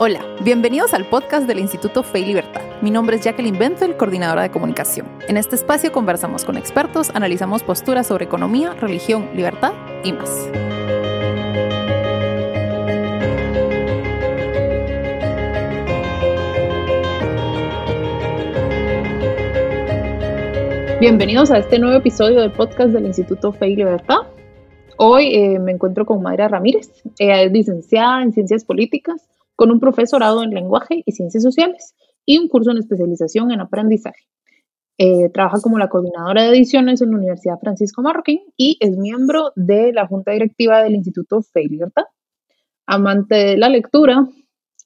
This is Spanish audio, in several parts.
Hola, bienvenidos al podcast del Instituto Fe y Libertad. Mi nombre es Jacqueline Benfeld, coordinadora de comunicación. En este espacio conversamos con expertos, analizamos posturas sobre economía, religión, libertad y más. Bienvenidos a este nuevo episodio del podcast del Instituto Fe y Libertad. Hoy eh, me encuentro con Mayra Ramírez. Ella es licenciada en Ciencias Políticas con un profesorado en lenguaje y ciencias sociales y un curso en especialización en aprendizaje. Eh, trabaja como la coordinadora de ediciones en la Universidad Francisco Marroquín y es miembro de la junta directiva del Instituto Fe Libertad. Amante de la lectura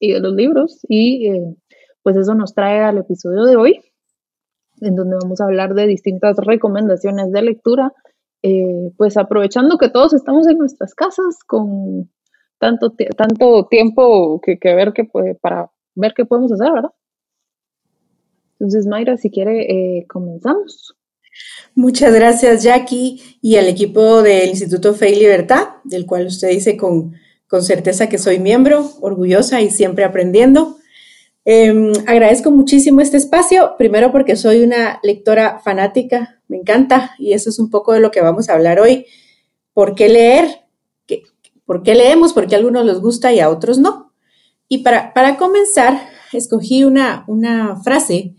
y de los libros y eh, pues eso nos trae al episodio de hoy en donde vamos a hablar de distintas recomendaciones de lectura, eh, pues aprovechando que todos estamos en nuestras casas con tanto, tanto tiempo que, ver que puede, para ver qué podemos hacer, ¿verdad? Entonces, Mayra, si quiere, eh, comenzamos. Muchas gracias, Jackie, y al equipo del Instituto Fe y Libertad, del cual usted dice con, con certeza que soy miembro, orgullosa y siempre aprendiendo. Em, agradezco muchísimo este espacio, primero porque soy una lectora fanática, me encanta, y eso es un poco de lo que vamos a hablar hoy. ¿Por qué leer? ¿Por qué leemos? Porque a algunos les gusta y a otros no. Y para, para comenzar, escogí una, una frase,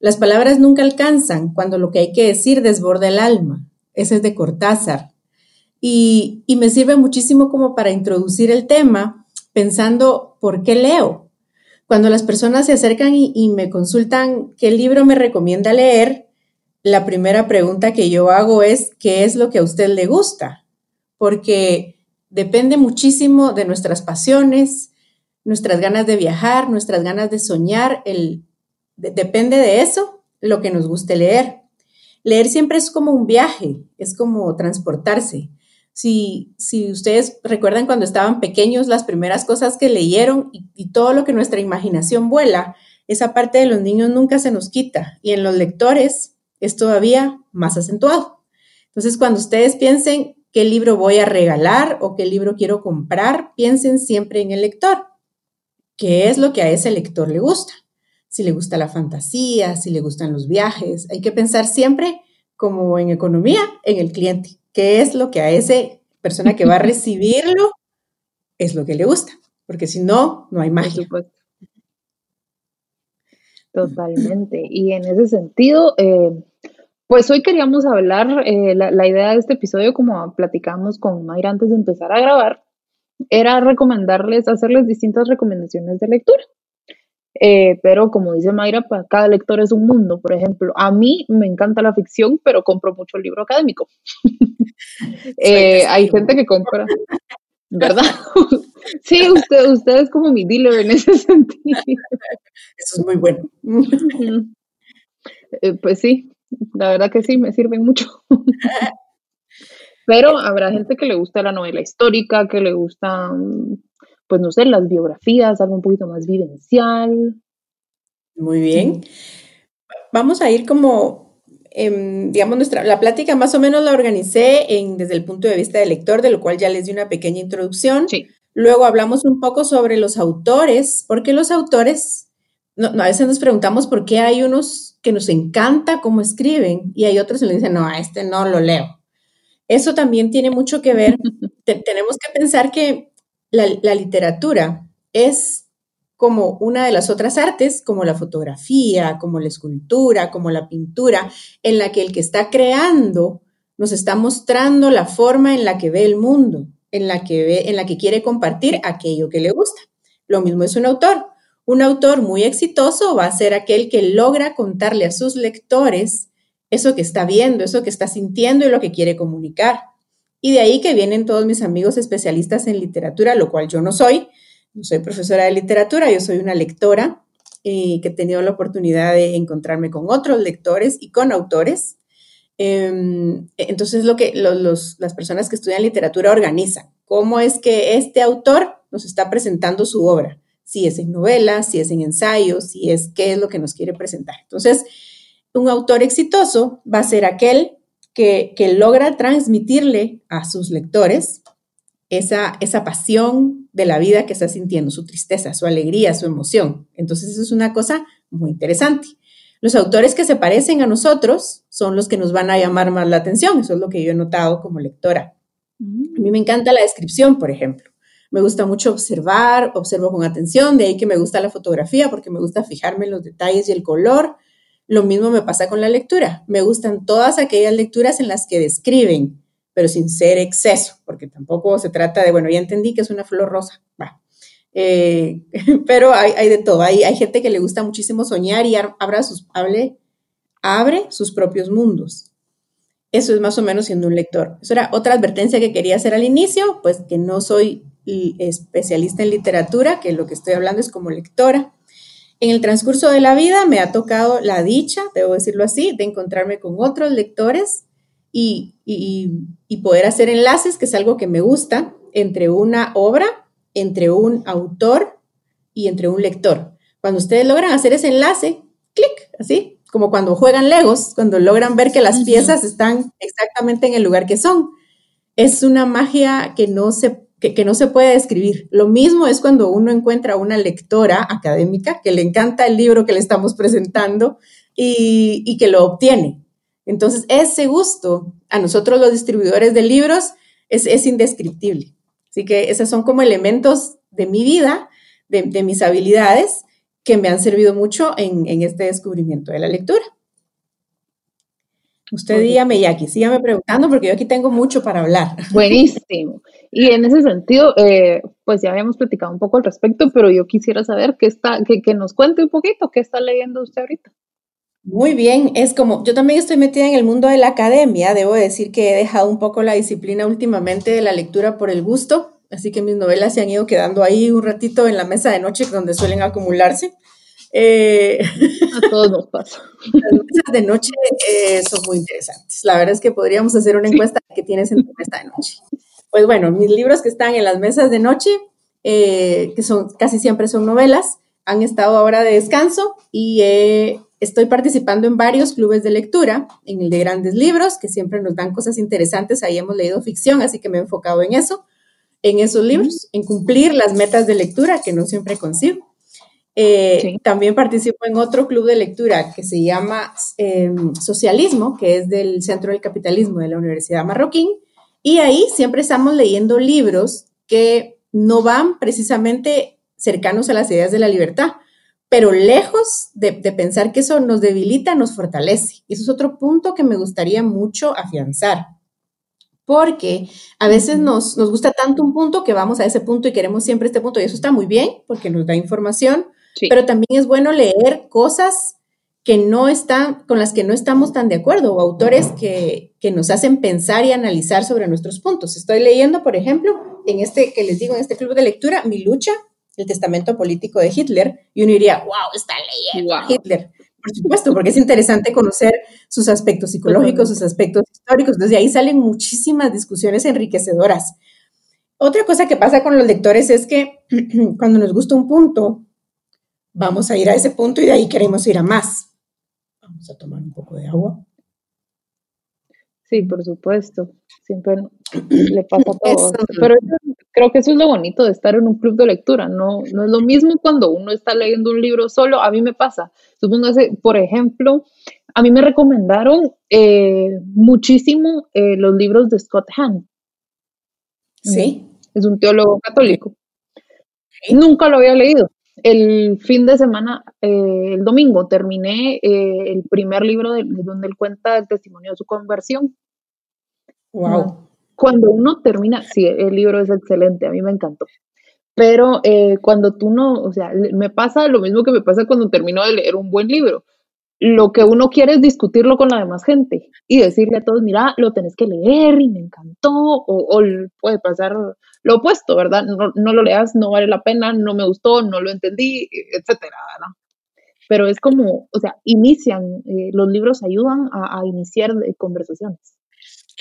las palabras nunca alcanzan cuando lo que hay que decir desborda el alma. Ese es de Cortázar. Y, y me sirve muchísimo como para introducir el tema pensando, ¿por qué leo? Cuando las personas se acercan y, y me consultan qué libro me recomienda leer, la primera pregunta que yo hago es, ¿qué es lo que a usted le gusta? Porque depende muchísimo de nuestras pasiones, nuestras ganas de viajar, nuestras ganas de soñar, el, depende de eso lo que nos guste leer. Leer siempre es como un viaje, es como transportarse. Si, si ustedes recuerdan cuando estaban pequeños, las primeras cosas que leyeron y, y todo lo que nuestra imaginación vuela, esa parte de los niños nunca se nos quita y en los lectores es todavía más acentuado. Entonces, cuando ustedes piensen qué libro voy a regalar o qué libro quiero comprar, piensen siempre en el lector. ¿Qué es lo que a ese lector le gusta? Si le gusta la fantasía, si le gustan los viajes, hay que pensar siempre como en economía, en el cliente. ¿Qué es lo que a esa persona que va a recibirlo es lo que le gusta? Porque si no, no hay magia. Totalmente. Y en ese sentido, eh, pues hoy queríamos hablar, eh, la, idea de este episodio, como platicamos con Mayra antes de empezar a grabar, era recomendarles, hacerles distintas recomendaciones de lectura. Eh, pero como dice Mayra, para cada lector es un mundo. Por ejemplo, a mí me encanta la ficción, pero compro mucho el libro académico. Eh, hay gente que compra, ¿verdad? sí, usted, usted es como mi dealer en ese sentido. Eso es muy bueno. pues sí, la verdad que sí, me sirven mucho. Pero habrá gente que le gusta la novela histórica, que le gusta, pues no sé, las biografías, algo un poquito más vivencial. Muy bien. Vamos a ir como, em, digamos, nuestra, la plática más o menos la organicé en, desde el punto de vista del lector, de lo cual ya les di una pequeña introducción. Sí. Luego hablamos un poco sobre los autores, porque los autores, no, a veces nos preguntamos por qué hay unos que nos encanta cómo escriben y hay otros que le dicen, no, a este no lo leo. Eso también tiene mucho que ver. tenemos que pensar que la, la literatura es como una de las otras artes, como la fotografía, como la escultura, como la pintura, en la que el que está creando nos está mostrando la forma en la que ve el mundo, en la que ve, en la que quiere compartir aquello que le gusta. Lo mismo es un autor. Un autor muy exitoso va a ser aquel que logra contarle a sus lectores eso que está viendo, eso que está sintiendo y lo que quiere comunicar. Y de ahí que vienen todos mis amigos especialistas en literatura, lo cual yo no soy. No soy profesora de literatura, yo soy una lectora eh, que he tenido la oportunidad de encontrarme con otros lectores y con autores. Em, entonces, lo que las personas que estudian literatura organizan, cómo es que este autor nos está presentando su obra si es en novelas, si es en ensayos, si es qué es lo que nos quiere presentar. Entonces, un autor exitoso va a ser aquel que, logra transmitirle a sus lectores esa, esa pasión de la vida que está sintiendo, su tristeza, su alegría, su emoción. Entonces, eso es una cosa muy interesante. Los autores que se parecen a nosotros son los que nos van a llamar más la atención. Eso es lo que yo he notado como lectora. Mm. A mí me encanta la descripción, por ejemplo. Me gusta mucho observar, observo con atención, de ahí que me gusta la fotografía porque me gusta fijarme en los detalles y el color. Lo mismo me pasa con la lectura. Me gustan todas aquellas lecturas en las que describen, pero sin ser exceso, porque tampoco se trata de, bueno, ya entendí que es una flor rosa. Va. Eh, pero hay, de todo. Hay, hay, gente que le gusta muchísimo soñar y abra sus, abre sus propios mundos. Eso es más o menos siendo un lector. Eso era otra advertencia que quería hacer al inicio, pues que no soy especialista en literatura, que lo que estoy hablando es como lectora. En el transcurso de la vida me ha tocado la dicha, debo decirlo así, de encontrarme con otros lectores y, y poder hacer enlaces, que es algo que me gusta, entre una obra, entre un autor y entre un lector. Cuando ustedes logran hacer ese enlace, clic, así, como cuando juegan Legos, cuando logran ver que las piezas están exactamente en el lugar que son. Es una magia que no se que, no se puede describir. Lo mismo es cuando uno encuentra a una lectora académica que le encanta el libro que le estamos presentando y, que lo obtiene. Entonces, ese gusto a nosotros los distribuidores de libros es, indescriptible. Así que esos son como elementos de mi vida, de mis habilidades, que me han servido mucho en, este descubrimiento de la lectura. Usted dígame, Jackie, sígame preguntando porque yo aquí tengo mucho para hablar. Buenísimo. Y en ese sentido, eh, pues ya habíamos platicado un poco al respecto, pero yo quisiera saber qué está, que, que, nos cuente un poquito, qué está leyendo usted ahorita. Muy bien, es como, yo también estoy metida en el mundo de la academia, debo decir que he dejado un poco la disciplina últimamente de la lectura por el gusto, así que mis novelas se han ido quedando ahí un ratito en la mesa de noche donde suelen acumularse. Eh, a todos nos pasa. Las mesas de noche eh, son muy interesantes. La verdad es que podríamos hacer una encuesta que tienes en tu mesa de noche. Pues bueno, mis libros que están en las mesas de noche, eh, que son casi siempre son novelas, han estado ahora de descanso y estoy participando en varios clubes de lectura, en el de grandes libros, que siempre nos dan cosas interesantes. Ahí hemos leído ficción, así que me he enfocado en eso en esos libros, en cumplir las metas de lectura que no siempre consigo. Eh, también participo en otro club de lectura que se llama Socialismo, que es del Centro del Capitalismo de la Universidad Marroquín, y ahí siempre estamos leyendo libros que no van precisamente cercanos a las ideas de la libertad, pero lejos de, de pensar que eso nos debilita, nos fortalece. Y eso es otro punto que me gustaría mucho afianzar porque a veces nos, gusta tanto un punto que vamos a ese punto y queremos siempre este punto y eso está muy bien porque nos da información, pero también es bueno leer cosas que no están, con las que no estamos tan de acuerdo o autores que, que nos hacen pensar y analizar sobre nuestros puntos. Estoy leyendo, por ejemplo, en este que les digo, en este club de lectura, Mi lucha, el testamento político de Hitler, y uno diría, wow, está leyendo Hitler. Por supuesto, porque es interesante conocer sus aspectos psicológicos, sus aspectos históricos. Desde ahí salen muchísimas discusiones enriquecedoras. Otra cosa que pasa con los lectores es que cuando nos gusta un punto, vamos a ir a ese punto y de ahí queremos ir a más. Vamos a tomar un poco de agua. Sí, por supuesto. Siempre le pasa a todos. Pero creo que eso es lo bonito de estar en un club de lectura. No, no es lo mismo cuando uno está leyendo un libro solo. A mí me pasa. Supóngase, por ejemplo, a mí me recomendaron eh, muchísimo eh, los libros de Scott Hahn. Sí. Es un teólogo católico. Nunca lo había leído. El fin de semana, eh, el domingo, terminé el primer libro de, donde él cuenta el testimonio de su conversión. Wow cuando uno termina, sí, el libro es excelente, a mí me encantó. Pero eh, cuando tú no, o sea, me pasa lo mismo que me pasa cuando termino de leer un buen libro. Lo que uno quiere es discutirlo con la demás gente y decirle a todos, mira, lo tenés que leer y me encantó, o, puede pasar lo opuesto, ¿verdad? No, lo leas, no vale la pena, no me gustó, no lo entendí, etcétera, ¿no? Pero es como, o sea, inician, eh, los libros ayudan a, iniciar eh, conversaciones.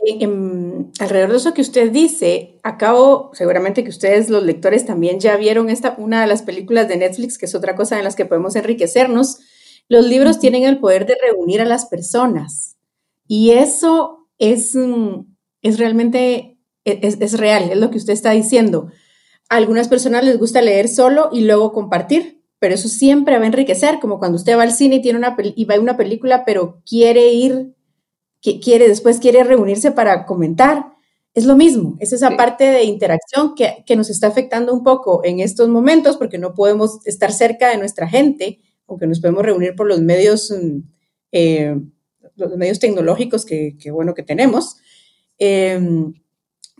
Em, alrededor de eso que usted dice, acabo, seguramente que ustedes los lectores también ya vieron esta, una de las películas de Netflix, que es otra cosa en las que podemos enriquecernos. Los libros tienen el poder de reunir a las personas y eso es, mm, es realmente e, es, real, es lo que usted está diciendo. A algunas personas les gusta leer solo y luego compartir, pero eso siempre va a enriquecer, como cuando usted va al cine y, tiene una, y va a una película, pero quiere ir, que quiere, después quiere reunirse para comentar. Es lo mismo, es esa parte de interacción que, que, nos está afectando un poco en estos momentos porque no podemos estar cerca de nuestra gente, aunque nos podemos reunir por los medios, mm, eh, los medios tecnológicos que, que, bueno que tenemos. Em,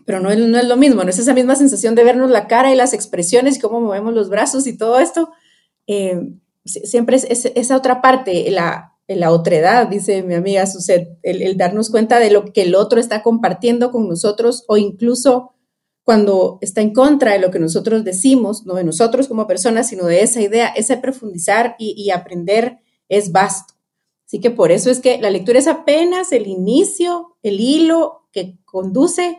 pero no es, no es, lo mismo, no es esa misma sensación de vernos la cara y las expresiones y cómo movemos los brazos y todo esto. Em, siempre es, esa otra parte, la, la otredad, dice mi amiga Suset, el, el, darnos cuenta de lo que el otro está compartiendo con nosotros o incluso cuando está en contra de lo que nosotros decimos, no de nosotros como personas, sino de esa idea, ese profundizar y, y aprender es vasto. Así que por eso es que la lectura es apenas el inicio, el hilo que conduce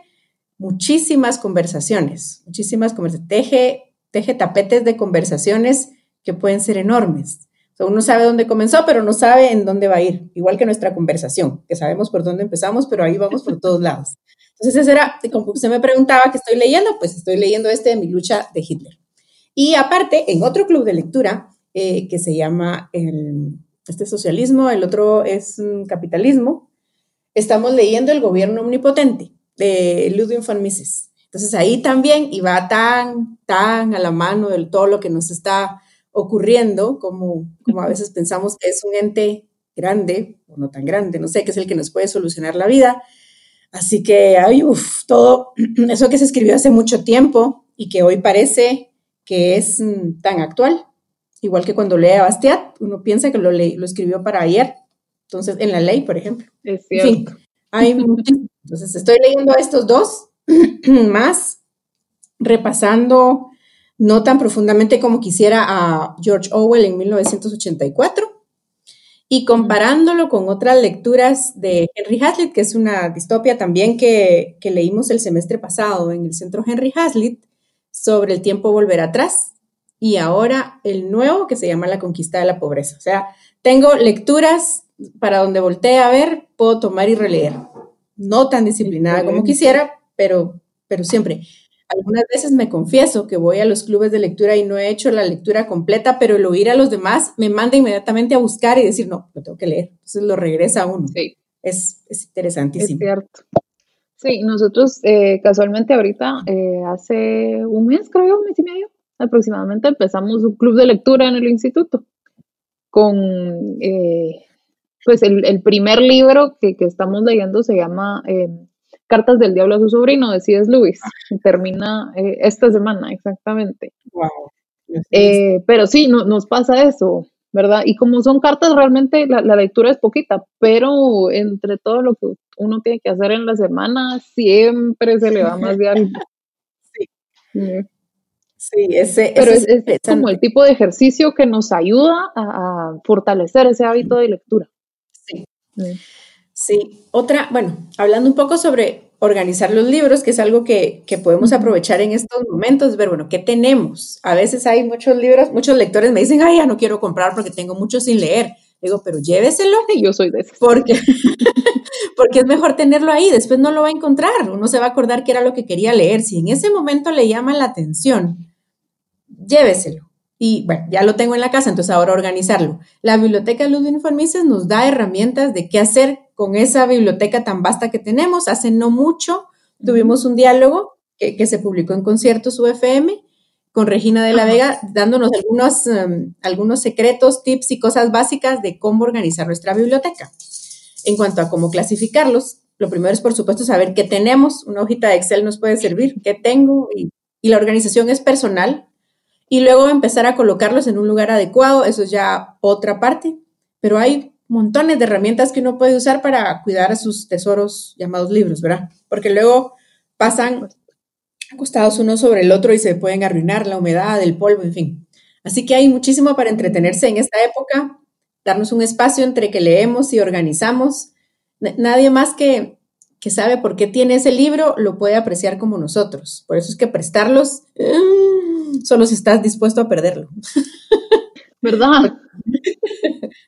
muchísimas conversaciones, muchísimas conversaciones, teje, teje tapetes de conversaciones que pueden ser enormes. uno sabe dónde comenzó, pero no sabe en dónde va a ir, igual que nuestra conversación, que sabemos por dónde empezamos, pero ahí vamos por todos lados. Entonces, eso era, como usted me preguntaba qué estoy leyendo, pues estoy leyendo este de mi lucha de Hitler. Y aparte, en otro club de lectura eh, que se llama este socialismo, el otro es capitalismo, estamos leyendo El gobierno omnipotente de Ludwig von Mises. Entonces ahí también, y va tan, tan a la mano de todo lo que nos está ocurriendo, como, como a veces pensamos que es un ente grande, o no tan grande, no sé, que es el que nos puede solucionar la vida. Así que, ay, uff, todo eso que se escribió hace mucho tiempo y que hoy parece que es mm, tan actual, igual que cuando lee a Bastiat, uno piensa que lo, lo escribió para ayer, entonces en la ley, por ejemplo. Es cierto. hay entonces estoy leyendo a estos dos más, repasando no tan profundamente como quisiera a George Orwell en 1984 y comparándolo con otras lecturas de Henry Hazlitt, que es una distopia también que, que leímos el semestre pasado en el centro Henry Hazlitt sobre el tiempo volver atrás y ahora el nuevo que se llama La conquista de la pobreza. O sea, tengo lecturas para donde voltee a ver, puedo tomar y releer no tan disciplinada como quisiera, pero, pero siempre. Algunas veces me confieso que voy a los clubes de lectura y no he hecho la lectura completa, pero el oír a los demás me manda inmediatamente a buscar y decir, no, lo tengo que leer. Entonces lo regresa a uno. Sí. Es, es interesantísimo. Es cierto. Sí, nosotros eh, casualmente ahorita, eh, hace un mes, creo, un mes y medio aproximadamente, empezamos un club de lectura en el instituto con eh, pues el, primer libro que, estamos leyendo se llama eh, Cartas del Diablo a su sobrino, de C.S. Lewis. Termina eh, esta semana, exactamente. Eh, pero sí, nos pasa eso, ¿verdad? Y como son cartas, realmente la, lectura es poquita, pero entre todo lo que uno tiene que hacer en la semana, siempre se le va más de algo. Sí. Sí, ese, Pero es, como el tipo de ejercicio que nos ayuda a, fortalecer ese hábito de lectura. Sí. Otra, bueno, hablando un poco sobre organizar los libros, que es algo que, podemos aprovechar en estos momentos, ver, bueno, ¿qué tenemos? A veces hay muchos libros, muchos lectores me dicen, ay, ya no quiero comprar porque tengo mucho sin leer. Digo, pero lléveselo. Y yo soy de eso. Porque, porque es mejor tenerlo ahí, después no lo va a encontrar, uno se va a acordar que era lo que quería leer. Si en ese momento le llama la atención, lléveselo. Y bueno, ya lo tengo en la casa, entonces ahora organizarlo. La biblioteca Ludwig von Mises nos da herramientas de qué hacer con esa biblioteca tan vasta que tenemos. Hace no mucho tuvimos un diálogo que, se publicó en Conciertos UFM con Regina de la Vega, dándonos algunos, em, algunos secretos, tips y cosas básicas de cómo organizar nuestra biblioteca. En cuanto a cómo clasificarlos, lo primero es, por supuesto, saber qué tenemos. Una hojita de Excel nos puede servir, qué tengo, y, y la organización es personal y luego empezar a colocarlos en un lugar adecuado, eso es ya otra parte, pero hay montones de herramientas que uno puede usar para cuidar a sus tesoros llamados libros, ¿verdad? Porque luego pasan acostados uno sobre el otro y se pueden arruinar la humedad, el polvo, en fin. Así que hay muchísimo para entretenerse en esta época, darnos un espacio entre que leemos y organizamos. Nadie más que, que sabe por qué tiene ese libro lo puede apreciar como nosotros. Por eso es que prestarlos... ¡ah! solo si estás dispuesto a perderlo. ¿Verdad?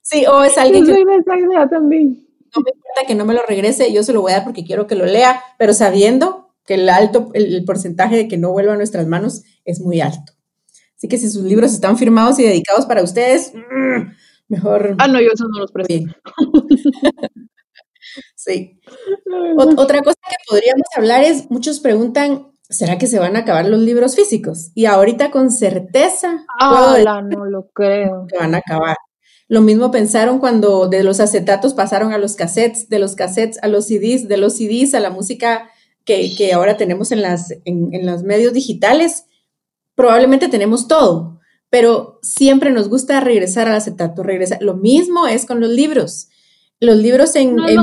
sí, o es alguien que... esa idea también. No me importa que no me lo regrese, yo se lo voy a dar porque quiero que lo lea, pero sabiendo que el alto, el, porcentaje de que no vuelva a nuestras manos es muy alto. Así que si sus libros están firmados y dedicados para ustedes, mm, mejor. Ah, no, yo eso no los presto. sí. otra cosa que podríamos hablar es, muchos preguntan, ¿será que se van a acabar los libros físicos? Y ahorita con certeza. Ah, no lo creo. Se van a acabar. Lo mismo pensaron cuando de los acetatos pasaron a los cassettes, de los cassettes a los CDs, de los CDs a la música que, ahora tenemos en, las, en, los medios digitales, probablemente tenemos todo, pero siempre nos gusta regresar al acetato, regresar. Lo mismo es con los libros. Los libros en, no en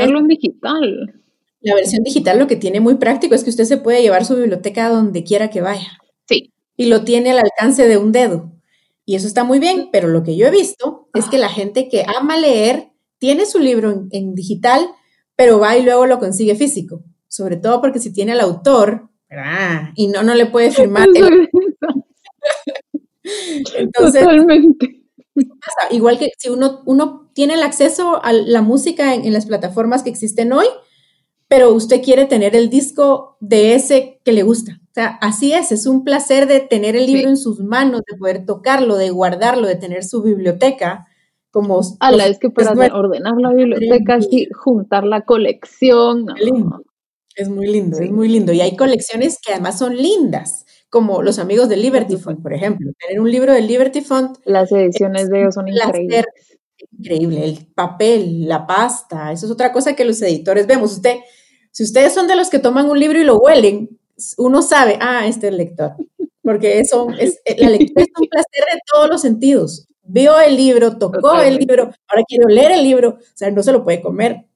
en digital. La versión digital lo que tiene muy práctico es que usted se puede llevar su biblioteca a donde quiera que vaya. Sí. Y lo tiene al alcance de un dedo. Y eso está muy bien, pero lo que yo he visto es que la gente que ama leer tiene su libro en digital, pero va y luego lo consigue físico sobre todo porque si tiene al autor, y no, no le puede firmar. Entonces, Totalmente. Igual que si uno, uno tiene el acceso a la música en, las plataformas que existen hoy, pero usted quiere tener el disco de ese que le gusta. O sea, así es, es un placer de tener el libro en sus manos, de poder tocarlo, de guardarlo, de tener su biblioteca. Como, a la vez que para ordenar la biblioteca, y juntar la colección. Es muy lindo, es muy lindo. Y hay colecciones que además son lindas, como los amigos de Liberty Fund, por ejemplo. Tener un libro de Liberty Fund. Las ediciones de ellos son increíbles. Increíble, el papel, la pasta, eso es otra cosa que los editores vemos. Usted, si ustedes son de los que toman un libro y lo huelen, uno sabe, ah, este es el lector, porque eso es, eh, la lectura es un placer de todos los sentidos. Vio el libro, tocó el libro, ahora quiero leer el libro, o sea, no se lo puede comer,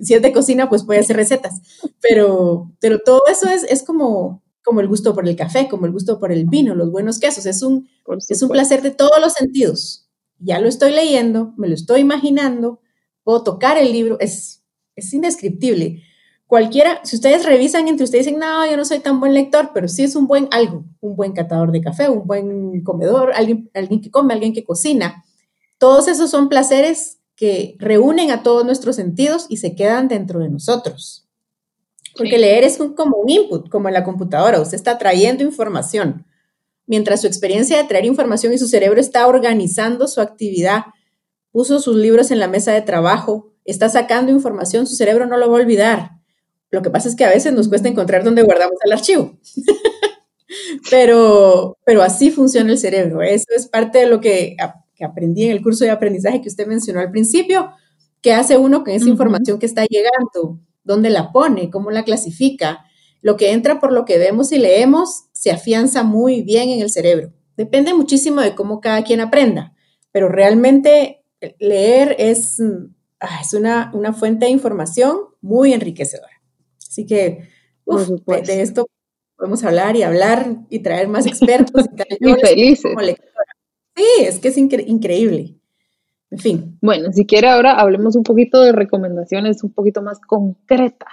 si es de cocina, pues puede hacer recetas, pero, pero todo eso es, es como, como el gusto por el café, como el gusto por el vino, los buenos quesos, es un, es un placer de todos los sentidos. Ya lo estoy leyendo, me lo estoy imaginando, puedo tocar el libro, es, es indescriptible. Cualquiera, si ustedes revisan entre ustedes dicen, no, yo no soy tan buen lector, pero sí es un buen algo, un buen catador de café, un buen comedor, alguien, alguien que come, alguien que cocina. Todos esos son placeres que reúnen a todos nuestros sentidos y se quedan dentro de nosotros. Porque leer es como un input, como en la computadora, usted está trayendo información. Mientras su experiencia de traer información y su cerebro está organizando su actividad, puso sus libros en la mesa de trabajo, está sacando información, su cerebro no lo va a olvidar. Lo que pasa es que a veces nos cuesta encontrar dónde guardamos el archivo. pero, pero así funciona el cerebro. Eso es parte de lo que que aprendí en el curso de aprendizaje que usted mencionó al principio, ¿qué hace uno con esa información que está llegando? ¿Dónde la pone? ¿Cómo la clasifica? Lo que entra por lo que vemos y leemos se afianza muy bien en el cerebro. Depende muchísimo de cómo cada quien aprenda, pero realmente leer es, ah, es una, una fuente de información muy enriquecedora. Así que de, esto podemos hablar y hablar y traer más expertos y, y felices. Sí, es que es increíble. En fin. Bueno, si quiere ahora hablemos un poquito de recomendaciones un poquito más concretas.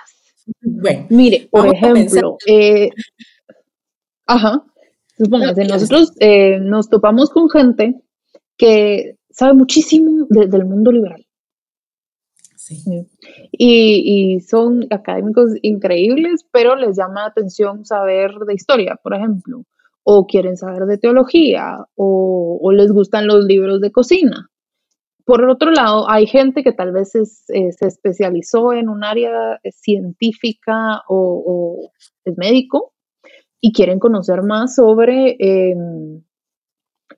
Bueno, mire, por ejemplo, eh, ajá, supóngase, nosotros eh, nos topamos con gente que sabe muchísimo del mundo liberal. Y, y, son académicos increíbles, pero les llama la atención saber de historia, por ejemplo, o quieren saber de teología o, les gustan los libros de cocina. Por otro lado, hay gente que tal vez se especializó en un área científica o, es médico y quieren conocer más sobre em,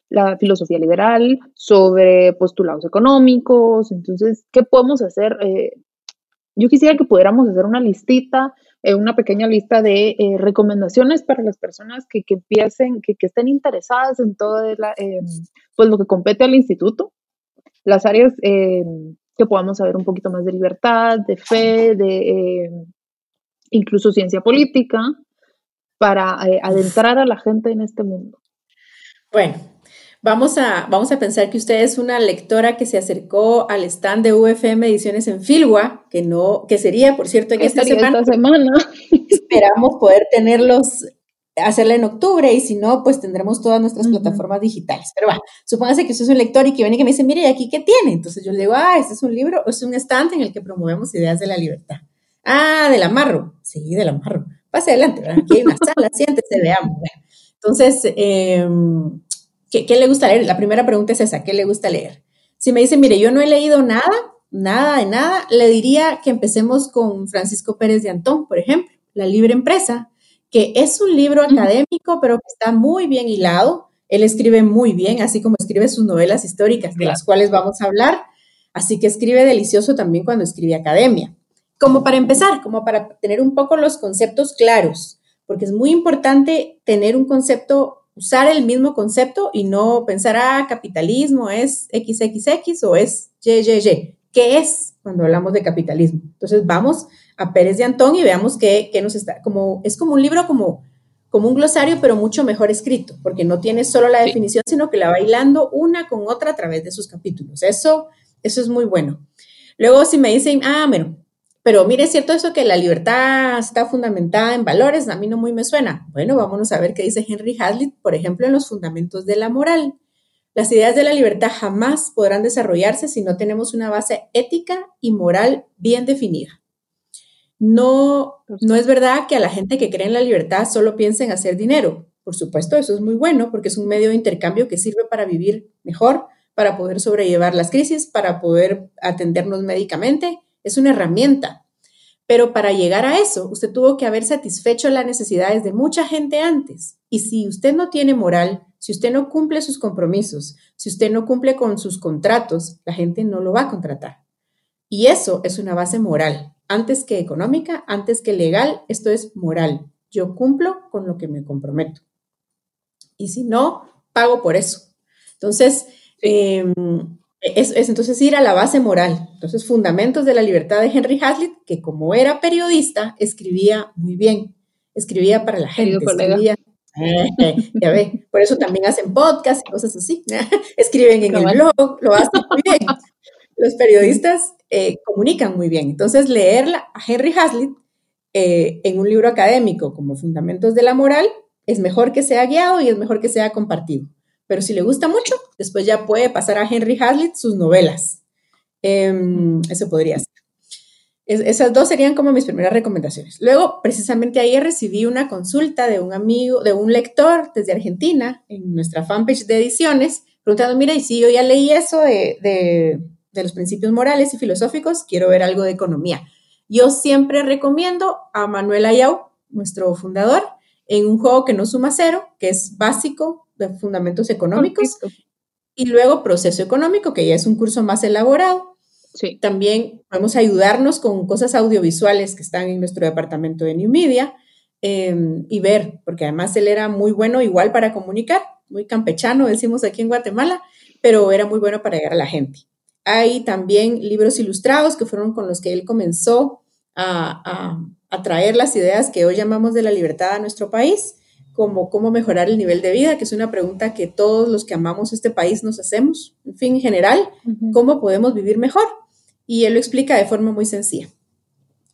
la filosofía liberal, sobre postulados económicos. Entonces, ¿qué podemos hacer? Eh, yo quisiera que pudiéramos hacer una listita eh, una pequeña lista de eh, recomendaciones para las personas que, empiecen, que, estén interesadas en todo eh, pues lo que compete al instituto, las áreas que podamos saber un poquito más de libertad, de fe, de incluso ciencia política, para adentrar a la gente en este mundo. Bueno, Vamos a, vamos a pensar que usted es una lectora que se acercó al stand de UFM Ediciones en Filwa, que no, que sería, por cierto, en esta semana. esta semana. Esperamos poder tenerlos, hacerla en octubre, y si no, pues tendremos todas nuestras plataformas digitales. Pero va, supóngase que usted es un lector y que viene y que me dice, mire, ¿y aquí qué tiene? Entonces yo le digo, ah, este es un libro, es un stand en el que promovemos ideas de la libertad. Ah, del amarro. Sí, del amarro pase adelante, aquí hay una sala, siéntese, veamos. Entonces, em, ¿qué, ¿qué le gusta leer? La primera pregunta es esa, ¿qué le gusta leer? Si me dice, mire, yo no he leído nada, nada de nada, le diría que empecemos con Francisco Pérez de Antón, por ejemplo, La Libre Empresa, que es un libro académico, pero que está muy bien hilado. Él escribe muy bien, así como escribe sus novelas históricas, de las cuales vamos a hablar. Así que escribe delicioso también cuando escribe academia. Como para empezar, como para tener un poco los conceptos claros, porque es muy importante tener un concepto, usar el mismo concepto y no pensar, ah, capitalismo es XXX o es YYY. ¿Qué es cuando hablamos de capitalismo? Entonces vamos a Pérez de Antón y veamos qué, nos está, como, es como un libro como, como un glosario, pero mucho mejor escrito, porque no tiene solo la definición, sino que la va hilando una con otra a través de sus capítulos. Eso, eso es muy bueno. Luego, si me dicen, ah, bueno, pero mire, es cierto eso que la libertad está fundamentada en valores, a mí no muy me suena. Bueno, vámonos a ver qué dice Henry Hazlitt, por ejemplo, en los fundamentos de la moral. Las ideas de la libertad jamás podrán desarrollarse si no tenemos una base ética y moral bien definida. No, no es verdad que a la gente que cree en la libertad solo piense en hacer dinero. Por supuesto, eso es muy bueno porque es un medio de intercambio que sirve para vivir mejor, para poder sobrellevar las crisis, para poder atendernos médicamente. Es una herramienta. Pero para llegar a eso, usted tuvo que haber satisfecho las necesidades de mucha gente antes. Y si usted no tiene moral, si usted no cumple sus compromisos, si usted no cumple con sus contratos, la gente no lo va a contratar. Y eso es una base moral. Antes que económica, antes que legal, esto es moral. Yo cumplo con lo que me comprometo. Y si no, pago por eso. Entonces, em, es, entonces ir a la base moral. Entonces, Fundamentos de la Libertad de Henry Hazlitt, que como era periodista, escribía muy bien. Escribía para la gente, escribía ya ve, por eso también hacen podcast y cosas así. Escriben en el blog, lo hacen muy bien. Los periodistas eh, comunican muy bien. Entonces, leerla a Henry Hazlitt eh, en un libro académico como Fundamentos de la Moral es mejor que sea guiado y es mejor que sea compartido. Pero si le gusta mucho, después ya puede pasar a Henry Hazlitt sus novelas. Em, eso podría ser esas dos serían como mis primeras recomendaciones. Luego, precisamente ayer recibí una consulta de un amigo, de un lector desde Argentina, en nuestra fanpage de ediciones, preguntando, mira, y si yo ya leí eso de, los principios morales y filosóficos, quiero ver algo de economía. Yo siempre recomiendo a Manuel Ayau, nuestro fundador, en un juego que no suma cero, que es básico de fundamentos económicos, y luego proceso económico, que ya es un curso más elaborado, Sí. También podemos ayudarnos con cosas audiovisuales que están en nuestro departamento de New Media em, y ver, porque además él era muy bueno igual para comunicar, muy campechano, decimos aquí en Guatemala, pero era muy bueno para llegar a la gente. Hay también libros ilustrados que fueron con los que él comenzó a, a traer las ideas que hoy llamamos de la libertad a nuestro país como cómo mejorar el nivel de vida, que es una pregunta que todos los que amamos este país nos hacemos. En fin, en general, ¿cómo podemos vivir mejor? y él lo explica de forma muy sencilla.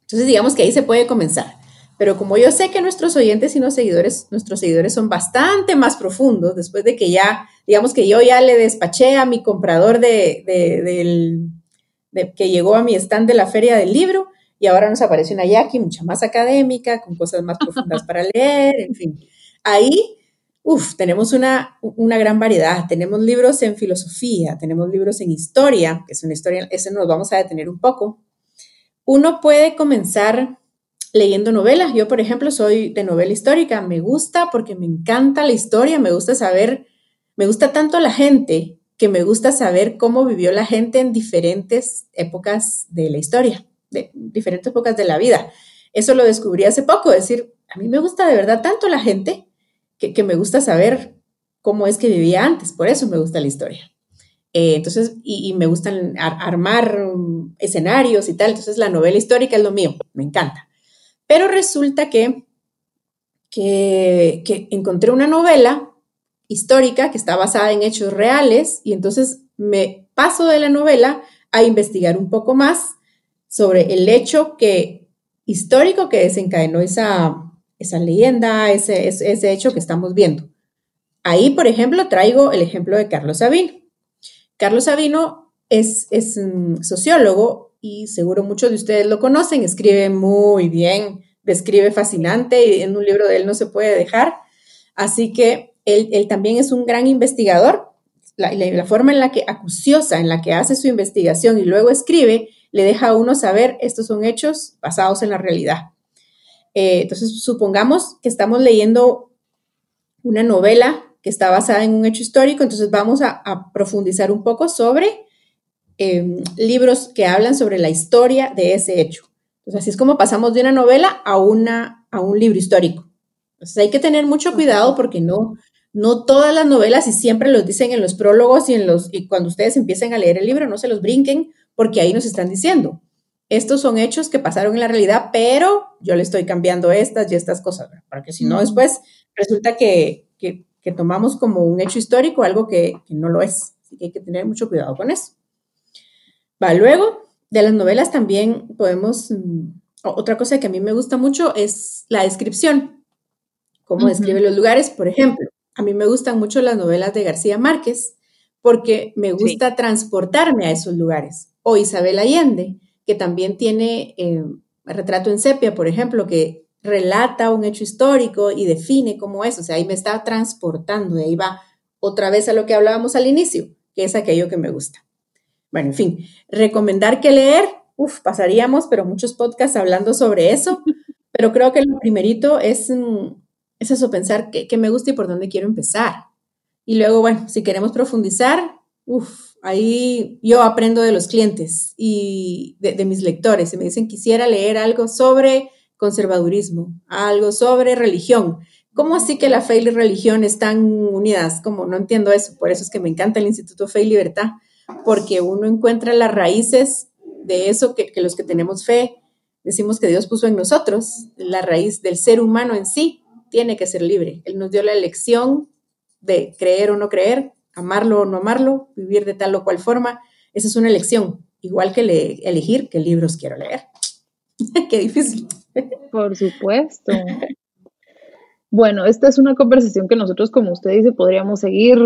Entonces, digamos que ahí se puede comenzar. Pero como yo sé que nuestros oyentes y los seguidores, nuestros seguidores son bastante más profundos, después de que ya, digamos que yo ya le despaché a mi comprador de, de, que llegó a mi stand de la feria del libro, y ahora nos aparece una Jackie mucha más académica, con cosas más profundas para leer, en fin. Ahí Uf, tenemos una, una, gran variedad. Tenemos libros en filosofía, tenemos libros en historia, que es una historia, ese nos vamos a detener un poco. Uno puede comenzar leyendo novelas. Yo, por ejemplo, soy de novela histórica. Me gusta porque me encanta la historia, me gusta saber, me gusta tanto la gente que me gusta saber cómo vivió la gente en diferentes épocas de la historia, de diferentes épocas de la vida. Eso lo descubrí hace poco, es decir, a mí me gusta de verdad tanto la gente que, me gusta saber cómo es que vivía antes, por eso me gusta la historia. Eh, entonces, y, me gustan armar um, escenarios y tal, entonces la novela histórica es lo mío, me encanta. Pero resulta que, que, que encontré una novela histórica que está basada en hechos reales y entonces me paso de la novela a investigar un poco más sobre el hecho que histórico que desencadenó esa, esa leyenda, ese, ese, hecho que estamos viendo. Ahí, por ejemplo, traigo el ejemplo de Carlos Sabino. Carlos Sabino es, es un sociólogo y seguro muchos de ustedes lo conocen, escribe muy bien, describe fascinante y en un libro de él no se puede dejar. Así que él, también es un gran investigador. La, la, forma en la que acuciosa, en la que hace su investigación y luego escribe, le deja a uno saber estos son hechos basados en la realidad. Eh, entonces, supongamos que estamos leyendo una novela que está basada en un hecho histórico, entonces vamos a, profundizar un poco sobre em, libros que hablan sobre la historia de ese hecho. Entonces, así es como pasamos de una novela a, una, a un libro histórico. Entonces, hay que tener mucho cuidado porque no, no todas las novelas, y siempre los dicen en los prólogos y, en los, y cuando ustedes empiecen a leer el libro, no se los brinquen, porque ahí nos están diciendo, estos son hechos que pasaron en la realidad, pero yo le estoy cambiando estas y estas cosas, para que si no, después resulta que, tomamos como un hecho histórico algo que, no lo es. Así que hay que tener mucho cuidado con eso. Va, luego, de las novelas también podemos, mm, otra cosa que a mí me gusta mucho es la descripción, cómo describe los lugares, por ejemplo. A mí me gustan mucho las novelas de García Márquez porque me gusta transportarme a esos lugares. O Isabel Allende, que también tiene eh, retrato en sepia, por ejemplo, que relata un hecho histórico y define cómo es. O sea, ahí me está transportando, y ahí va otra vez a lo que hablábamos al inicio, que es aquello que me gusta. Bueno, en fin, recomendar que leer, uff, pasaríamos, pero muchos podcasts hablando sobre eso, pero creo que lo primerito es, mm, es eso, pensar qué me gusta y por dónde quiero empezar. Y luego, bueno, si queremos profundizar, uff, ahí yo aprendo de los clientes y de, mis lectores. Y me dicen, quisiera leer algo sobre conservadurismo, algo sobre religión. ¿Cómo así que la fe y la religión están unidas? Como no entiendo eso. Por eso es que me encanta el Instituto Fe y Libertad, porque uno encuentra las raíces de eso que los que tenemos fe decimos que Dios puso en nosotros, la raíz del ser humano en sí tiene que ser libre. Él nos dio la elección de creer o no creer, amarlo o no amarlo, vivir de tal o cual forma, esa es una elección, igual que elegir qué libros quiero leer. qué difícil. Por supuesto. Bueno, esta es una conversación que nosotros, como usted dice, podríamos seguir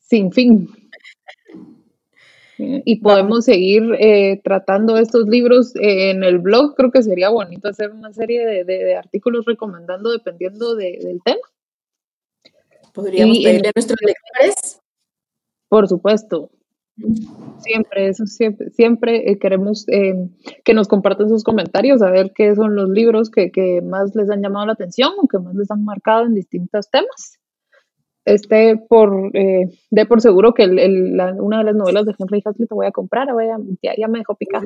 sin fin. Y podemos seguir eh, tratando estos libros en el blog. Creo que sería bonito hacer una serie de, artículos recomendando dependiendo del tema. Podríamos pedirle a nuestros lectores. Por supuesto. Siempre, eso siempre, siempre eh, queremos eh, que nos compartan sus comentarios, a ver qué son los libros que, más les han llamado la atención o que más les han marcado en distintos temas. Este, por, eh, de por seguro que una de las novelas de Henry Hazlitt te voy a comprar, ya, ya me dejó picar.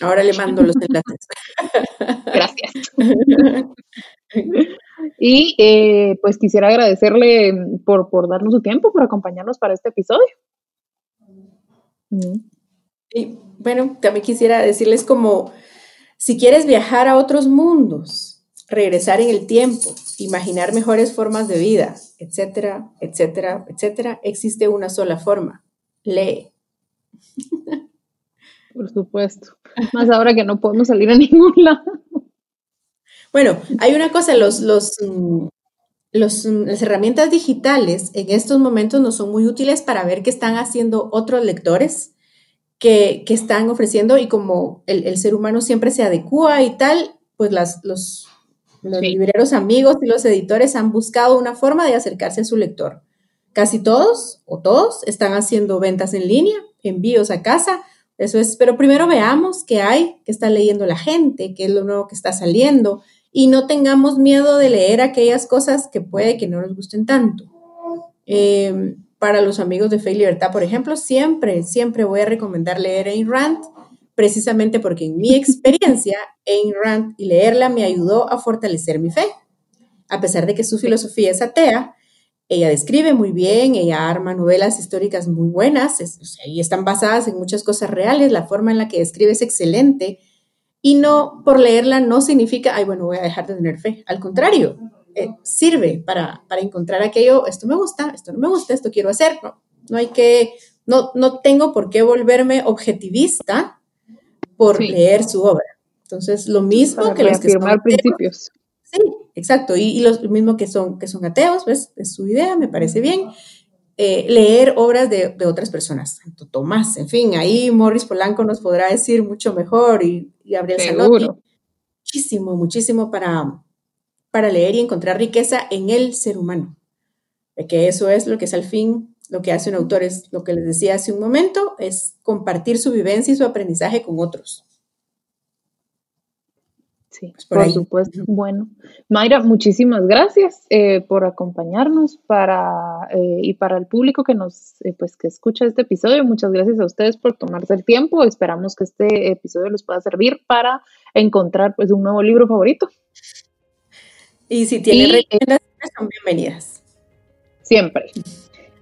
Ahora le mando los enlaces. Gracias. Y eh, pues quisiera agradecerle por, darnos su tiempo, por acompañarnos para este episodio. Y bueno, también quisiera decirles como, si quieres viajar a otros mundos, regresar en el tiempo, imaginar mejores formas de vida, etcétera, etcétera, etcétera, existe una sola forma, lee. Por supuesto. Más ahora que no podemos salir a ningún lado. Bueno, hay una cosa, los, los, mm, los, mm, las herramientas digitales en estos momentos no son muy útiles para ver qué están haciendo otros lectores que, están ofreciendo y como el, ser humano siempre se adecua y tal, pues las, los, los libreros amigos y los editores han buscado una forma de acercarse a su lector. Casi todos o todos están haciendo ventas en línea, envíos a casa. Eso es, pero primero veamos qué hay, qué está leyendo la gente, qué es lo nuevo que está saliendo, y no tengamos miedo de leer aquellas cosas que puede que no nos gusten tanto. Eh, para los amigos de Fe y Libertad, por ejemplo, siempre, siempre voy a recomendar leer Ayn Rand, precisamente porque en mi experiencia, Ayn Rand y leerla me ayudó a fortalecer mi fe. A pesar de que su filosofía es atea, ella describe muy bien, ella arma novelas históricas muy buenas, y están basadas en muchas cosas reales, la forma en la que describe es excelente, y no, por leerla no significa, ay, bueno, voy a dejar de tener fe. Al contrario, eh, sirve para, encontrar aquello, esto me gusta, esto no me gusta, esto quiero hacer. No, no hay que, no, no tengo por qué volverme objetivista por leer su obra. Entonces, lo mismo que los que son principios. Sí, exacto. Y, y los, lo mismo que son, que son ateos, pues es su idea, me parece bien. Eh, leer obras de, otras personas, Santo Tomás, en fin, ahí Morris Polanco nos podrá decir mucho mejor y, Gabriel Zanotti. muchísimo, muchísimo para, para leer y encontrar riqueza en el ser humano. Que eso es lo que es al fin, lo que hace un autor, es lo que les decía hace un momento, es compartir su vivencia y su aprendizaje con otros. Sí, pues por, supuesto. Bueno, Mayra, muchísimas gracias eh, por acompañarnos para eh, y para el público que nos eh, pues que escucha este episodio. Muchas gracias a ustedes por tomarse el tiempo. Esperamos que este episodio les pueda servir para encontrar pues un nuevo libro favorito. Y si tienen recomendaciones, son bienvenidas. Siempre.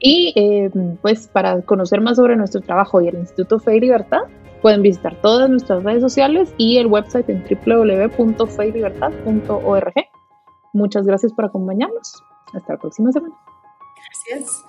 Y pues para conocer más sobre nuestro trabajo y el Instituto Fe y Libertad, Pueden visitar todas nuestras redes sociales y el website en www.feylibertad.org. Muchas gracias por acompañarnos. Hasta la próxima semana. Gracias.